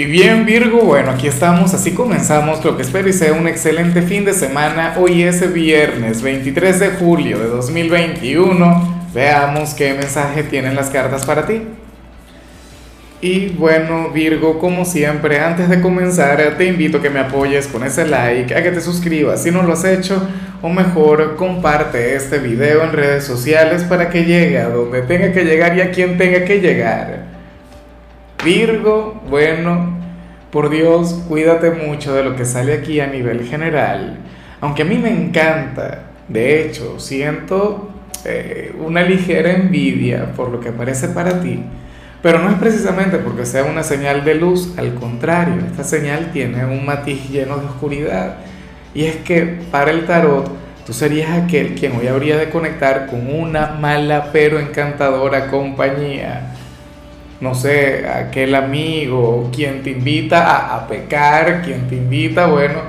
Y bien Virgo, bueno, aquí estamos, así comenzamos lo que espero y sea un excelente fin de semana. Hoy es viernes 23 de julio de 2021. Veamos qué mensaje tienen las cartas para ti. Y bueno Virgo, como siempre, antes de comenzar te invito a que me apoyes con ese like, a que te suscribas si no lo has hecho, o mejor comparte este video en redes sociales para que llegue a donde tenga que llegar y a quien tenga que llegar. Virgo, bueno, por Dios, cuídate mucho de lo que sale aquí a nivel general. Aunque a mí me encanta, de hecho, siento eh, una ligera envidia por lo que aparece para ti. Pero no es precisamente porque sea una señal de luz, al contrario, esta señal tiene un matiz lleno de oscuridad. Y es que para el tarot, tú serías aquel quien hoy habría de conectar con una mala pero encantadora compañía no sé, aquel amigo, quien te invita a, pecar, quien te invita, bueno,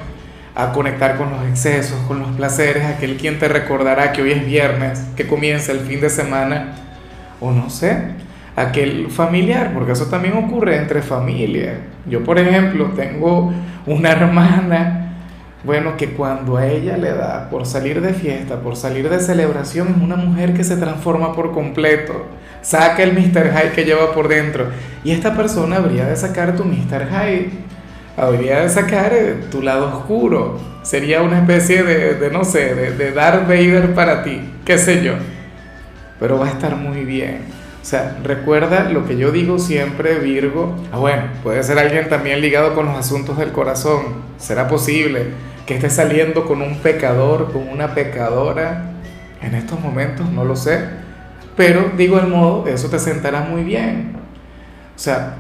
a conectar con los excesos, con los placeres, aquel quien te recordará que hoy es viernes, que comienza el fin de semana, o no sé, aquel familiar, porque eso también ocurre entre familias. Yo, por ejemplo, tengo una hermana, bueno, que cuando a ella le da por salir de fiesta, por salir de celebración, es una mujer que se transforma por completo saca el Mr. High que lleva por dentro. Y esta persona habría de sacar tu Mr. High, habría de sacar eh, tu lado oscuro. Sería una especie de, no sé, de, de Darth Vader para ti, qué sé yo. Pero va a estar muy bien. O sea, recuerda lo que yo digo siempre, Virgo. Ah, bueno, puede ser alguien también ligado con los asuntos del corazón. ¿Será posible que esté saliendo con un pecador, con una pecadora? En estos momentos no lo sé pero digo el modo, eso te sentará muy bien. O sea,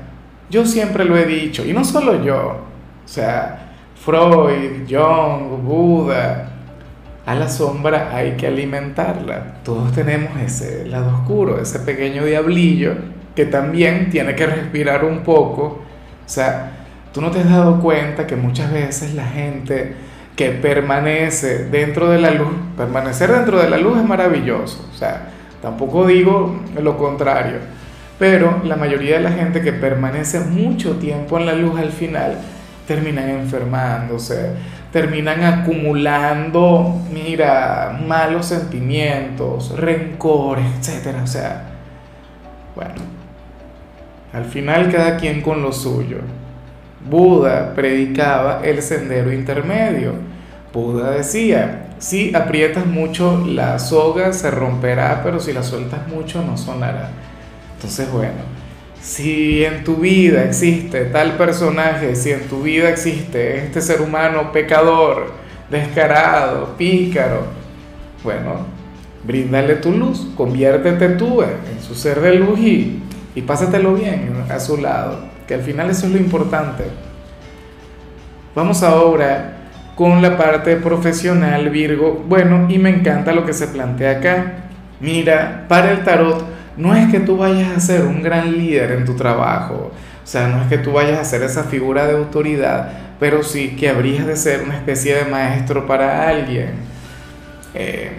yo siempre lo he dicho, y no solo yo, o sea, Freud, Jung, Buda, a la sombra hay que alimentarla. Todos tenemos ese lado oscuro, ese pequeño diablillo que también tiene que respirar un poco. O sea, tú no te has dado cuenta que muchas veces la gente que permanece dentro de la luz, permanecer dentro de la luz es maravilloso. O sea, Tampoco digo lo contrario, pero la mayoría de la gente que permanece mucho tiempo en la luz al final terminan enfermándose, terminan acumulando, mira, malos sentimientos, rencores, etc. O sea, bueno, al final cada quien con lo suyo. Buda predicaba el sendero intermedio. Buda decía, si aprietas mucho la soga se romperá, pero si la sueltas mucho no sonará. Entonces, bueno, si en tu vida existe tal personaje, si en tu vida existe este ser humano pecador, descarado, pícaro, bueno, bríndale tu luz, conviértete tú en su ser de luz y, y pásatelo bien a su lado, que al final eso es lo importante. Vamos ahora con la parte profesional, Virgo. Bueno, y me encanta lo que se plantea acá. Mira, para el tarot, no es que tú vayas a ser un gran líder en tu trabajo, o sea, no es que tú vayas a ser esa figura de autoridad, pero sí que habrías de ser una especie de maestro para alguien, eh,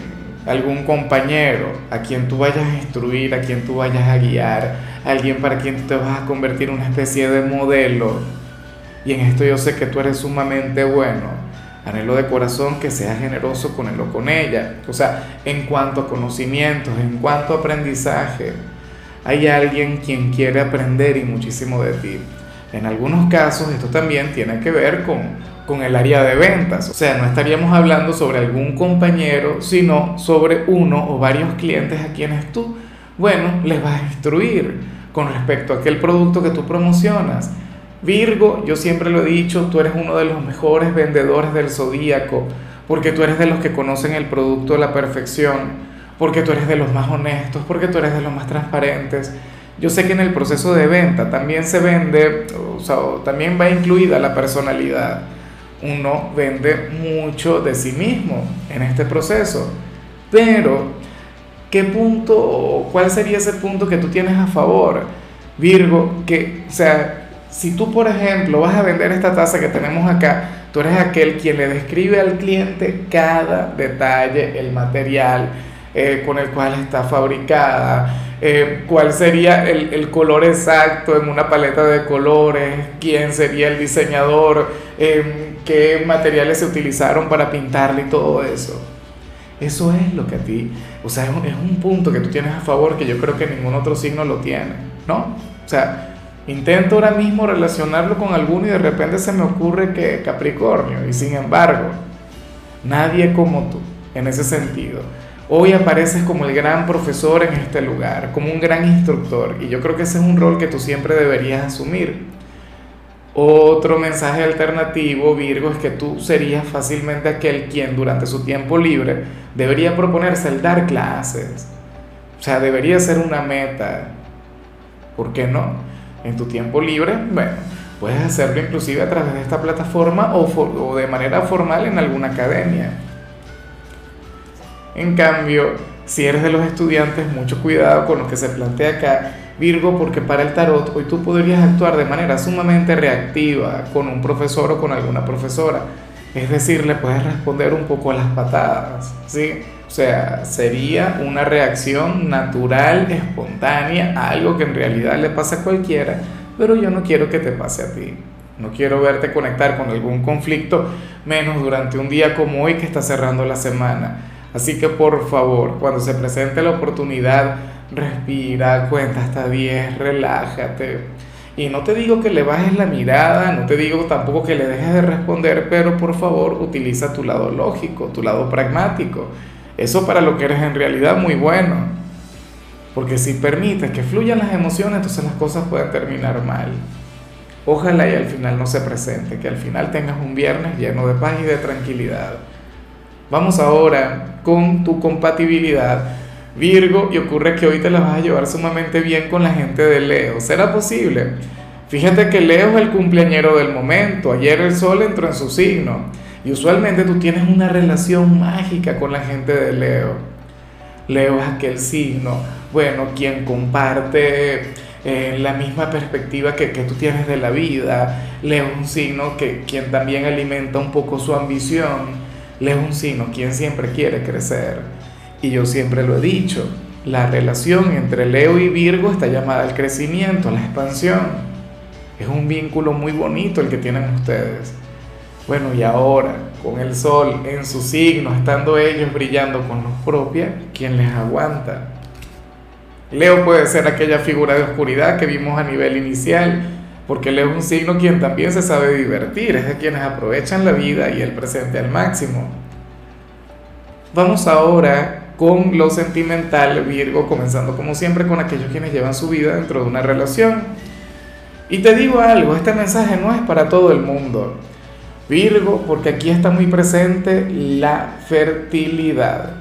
algún compañero a quien tú vayas a instruir, a quien tú vayas a guiar, alguien para quien tú te vas a convertir en una especie de modelo. Y en esto yo sé que tú eres sumamente bueno anhelo de corazón que seas generoso con él o con ella. O sea, en cuanto a conocimientos, en cuanto a aprendizaje, hay alguien quien quiere aprender y muchísimo de ti. En algunos casos esto también tiene que ver con, con el área de ventas. O sea, no estaríamos hablando sobre algún compañero, sino sobre uno o varios clientes a quienes tú, bueno, les vas a instruir con respecto a aquel producto que tú promocionas Virgo, yo siempre lo he dicho, tú eres uno de los mejores vendedores del zodíaco, porque tú eres de los que conocen el producto de la perfección, porque tú eres de los más honestos, porque tú eres de los más transparentes. Yo sé que en el proceso de venta también se vende, o sea, también va incluida la personalidad. Uno vende mucho de sí mismo en este proceso, pero ¿qué punto, cuál sería ese punto que tú tienes a favor? Virgo, que, o sea, si tú, por ejemplo, vas a vender esta taza que tenemos acá, tú eres aquel quien le describe al cliente cada detalle, el material, eh, con el cual está fabricada, eh, cuál sería el, el, color exacto en una paleta de colores, quién sería el diseñador, eh, qué materiales se utilizaron para pintarle y todo eso. Eso es lo que a ti, o sea, es un, es un punto que tú tienes a favor que yo creo que ningún otro signo lo tiene, ¿no? O sea, intento ahora mismo relacionarlo con alguno y de repente se me ocurre que Capricornio, y sin embargo, nadie como tú, en ese sentido. Hoy apareces como el gran profesor en este lugar, como un gran instructor, y yo creo que ese es un rol que tú siempre deberías asumir. Otro mensaje alternativo, Virgo, es que tú serías fácilmente aquel quien durante su tiempo libre debería proponerse el dar clases. O sea, debería ser una meta. ¿Por qué no? En tu tiempo libre, bueno, puedes hacerlo inclusive a través de esta plataforma o, de manera formal en alguna academia. En cambio, si eres de los estudiantes, mucho cuidado con lo que se plantea acá, Virgo, porque para el tarot hoy tú podrías actuar de manera sumamente reactiva con un profesor o con alguna profesora. Es decir, le puedes responder un poco a las patadas, ¿sí? O sea, sería una reacción natural, espontánea, algo que en realidad le pasa a cualquiera, pero yo no quiero que te pase a ti. No quiero verte conectar con algún conflicto, menos durante un día como hoy que está cerrando la semana Así que por favor, cuando se presente la oportunidad, respira, cuenta hasta 10, relájate. Y no te digo que le bajes la mirada, no te digo tampoco que le dejes de responder, pero por favor utiliza tu lado lógico, tu lado pragmático. Eso para lo que eres en realidad muy bueno. Porque si permites que fluyan las emociones, entonces las cosas pueden terminar mal. Ojalá y al final no se presente, que al final tengas un viernes lleno de paz y de tranquilidad. Vamos ahora con tu compatibilidad. Virgo, y ocurre que hoy te la vas a llevar sumamente bien con la gente de Leo. ¿Será posible? Fíjate que Leo es el cumpleañero del momento. Ayer el sol entró en su signo. Y usualmente tú tienes una relación mágica con la gente de Leo. Leo es aquel signo, bueno, quien comparte eh, la misma perspectiva que, que, tú tienes de la vida. Leo es un signo que quien también alimenta un poco su ambición Leo es un signo quien siempre quiere crecer. Y yo siempre lo he dicho, la relación entre Leo y Virgo está llamada al crecimiento, a la expansión. Es un vínculo muy bonito el que tienen ustedes. Bueno, y ahora, con el sol en su signo, estando ellos brillando con luz propia, ¿quién les aguanta? Leo puede ser aquella figura de oscuridad que vimos a nivel inicial, porque Leo es un signo quien también se sabe divertir, es de quienes aprovechan la vida y el presente al máximo. Vamos ahora con lo sentimental, Virgo, comenzando como siempre con aquellos quienes llevan su vida dentro de una relación. Y te digo algo, este mensaje no es para todo el mundo. Virgo, porque aquí está muy presente la fertilidad.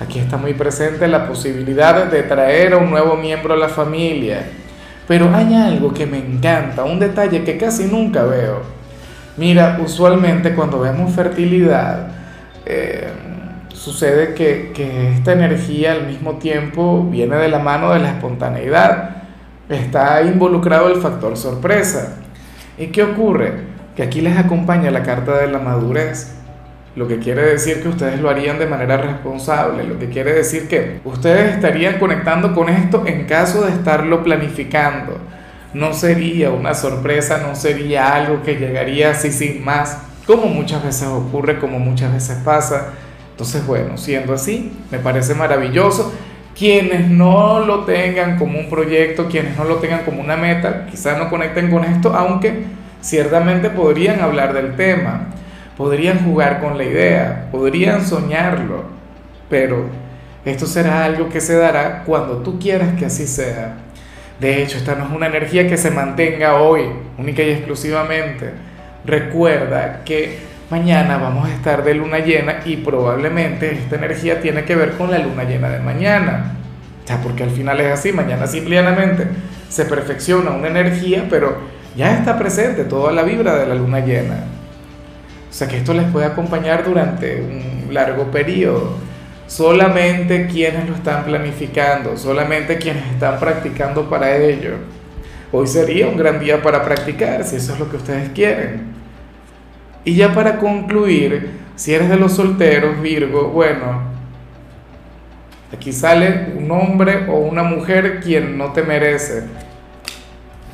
Aquí está muy presente la posibilidad de traer a un nuevo miembro a la familia pero hay algo que me encanta, un detalle que casi nunca veo. Mira, usualmente cuando vemos fertilidad, eh, sucede que, que esta energía al mismo tiempo viene de la mano de la espontaneidad. Está involucrado el factor sorpresa. ¿Y qué ocurre? Que aquí les acompaña la carta de la madurez lo que quiere decir que ustedes lo harían de manera responsable, lo que quiere decir que ustedes estarían conectando con esto en caso de estarlo planificando. No sería una sorpresa, no sería algo que llegaría así sin más, como muchas veces ocurre, como muchas veces pasa. Entonces, bueno, siendo así, me parece maravilloso. Quienes no lo tengan como un proyecto, quienes no lo tengan como una meta, quizás no conecten con esto, aunque ciertamente podrían hablar del tema podrían jugar con la idea, podrían soñarlo, pero esto será algo que se dará cuando tú quieras que así sea. De hecho, esta no es una energía que se mantenga hoy, única y exclusivamente. Recuerda que mañana vamos a estar de luna llena y probablemente esta energía tiene que ver con la luna llena de mañana. Ya, porque al final es así, mañana simplemente se perfecciona una energía, pero ya está presente toda la vibra de la luna llena. O sea que esto les puede acompañar durante un largo periodo. Solamente quienes lo están planificando, solamente quienes están practicando para ello. Hoy sería un gran día para practicar, si eso es lo que ustedes quieren. Y ya para concluir, si eres de los solteros, Virgo, bueno, Aquí sale un hombre o una mujer quien no te merece.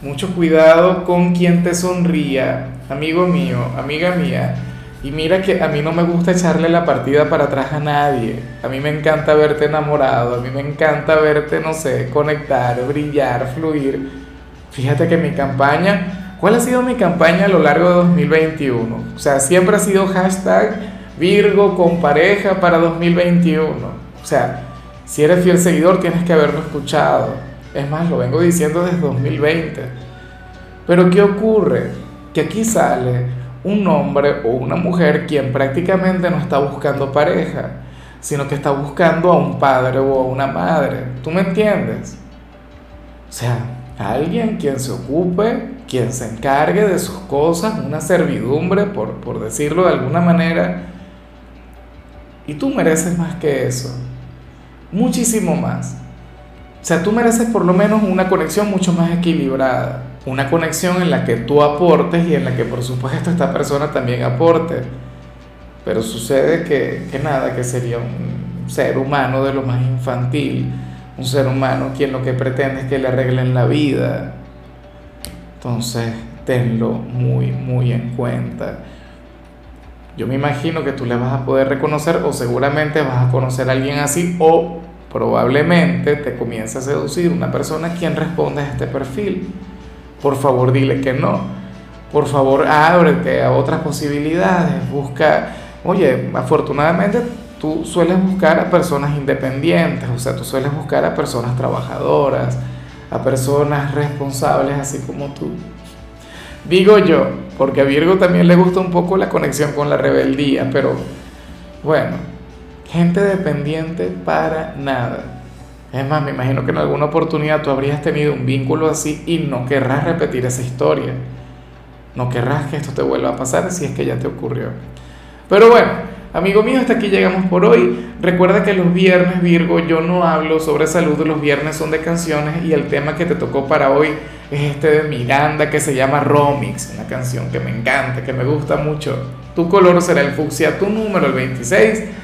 Mucho cuidado con quien te sonría, amigo mío, amiga mía. Y mira que a mí no me gusta echarle la partida para atrás a nadie. A mí me encanta verte enamorado, a mí me encanta verte, no sé, conectar, brillar, fluir. Fíjate que mi campaña, ¿cuál ha sido mi campaña a lo largo de 2021? O sea, siempre ha sido hashtag Virgo con pareja para 2021. O sea, si eres fiel seguidor tienes que haberlo escuchado. Es más, lo vengo diciendo desde 2020. Pero ¿qué ocurre? Que aquí sale un hombre o una mujer quien prácticamente no está buscando pareja, sino que está buscando a un padre o a una madre. ¿Tú me entiendes? O sea, alguien quien se ocupe, quien se encargue de sus cosas, una servidumbre, por, por decirlo de alguna manera. Y tú mereces más que eso muchísimo más. O sea, tú mereces por lo menos una conexión mucho más equilibrada, una conexión en la que tú aportes y en la que por supuesto esta persona también aporte. Pero sucede que, que nada, que sería un ser humano de lo más infantil, un ser humano quien lo que pretende es que le arreglen la vida. Entonces, tenlo muy, muy en cuenta. Yo me imagino que tú le vas a poder reconocer o seguramente vas a conocer a alguien así o probablemente te comience a seducir una persona quien responde a este perfil. Por favor, dile que no. Por favor, ábrete a otras posibilidades. Busca, oye, afortunadamente tú sueles buscar a personas independientes, o sea, tú sueles buscar a personas trabajadoras, a personas responsables así como tú. Digo yo, porque a Virgo también le gusta un poco la conexión con la rebeldía, pero bueno, gente dependiente para nada. Es más, me imagino que en alguna oportunidad tú habrías tenido un vínculo así y no querrás repetir esa historia. No querrás que esto te vuelva a pasar si es que ya te ocurrió. Pero bueno, amigo mío, hasta aquí llegamos por hoy. Recuerda que los viernes, Virgo, yo no hablo sobre salud, los viernes son de canciones y el tema que te tocó para hoy es este de Miranda que se llama Romix, una canción que me encanta, que me gusta mucho. Tu color será el fucsia, tu número el 26.